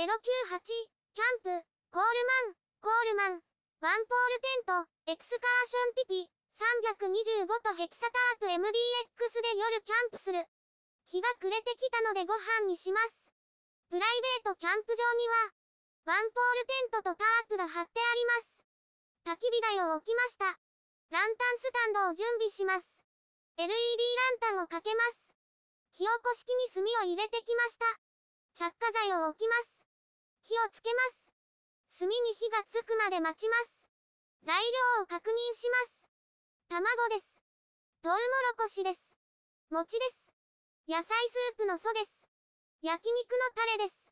098キャンプ、コールマン、コールマン、ワンポールテント、エクスカーションピピ、325とヘキサタープ MDX で夜キャンプする。日が暮れてきたのでご飯にします。プライベートキャンプ場には、ワンポールテントとタープが貼ってあります。焚き火台を置きました。ランタンスタンドを準備します。LED ランタンをかけます。火起こし器に炭を入れてきました。着火剤を置きます。火をつけます。炭に火がつくまで待ちます。材料を確認します。卵です。トウモロコシです。餅です。野菜スープの素です。焼肉のタレです。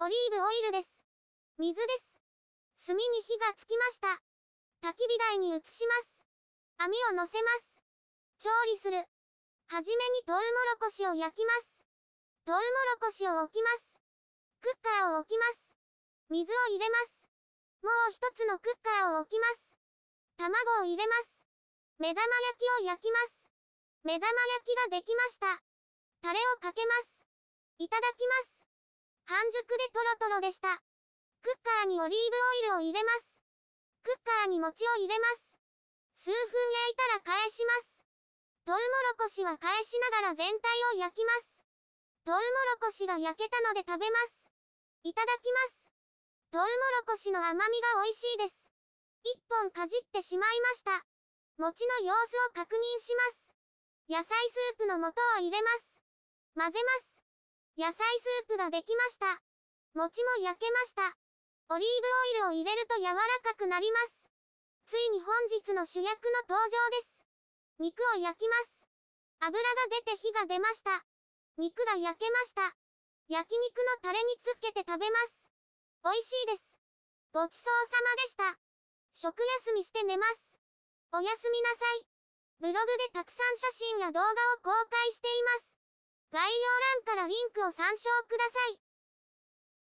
オリーブオイルです。水です。炭に火がつきました。焚き火台に移します。網を乗せます。調理する。はじめにトウモロコシを焼きます。トウモロコシを置きます。クッカーを置きます。水を入れます。もう一つのクッカーを置きます。卵を入れます。目玉焼きを焼きます。目玉焼きができました。タレをかけます。いただきます。半熟でトロトロでした。クッカーにオリーブオイルを入れます。クッカーに餅を入れます。数分焼いたら返します。トウモロコシは返しながら全体を焼きます。トウモロコシが焼けたので食べます。いただきます。トウモロコシの甘みが美味しいです。一本かじってしまいました。餅の様子を確認します。野菜スープの素を入れます。混ぜます。野菜スープができました。餅も焼けました。オリーブオイルを入れると柔らかくなります。ついに本日の主役の登場です。肉を焼きます。油が出て火が出ました。肉が焼けました。焼肉のタレにつけて食べます。美味しいです。ごちそうさまでした。食休みして寝ます。おやすみなさい。ブログでたくさん写真や動画を公開しています。概要欄からリンクを参照ください。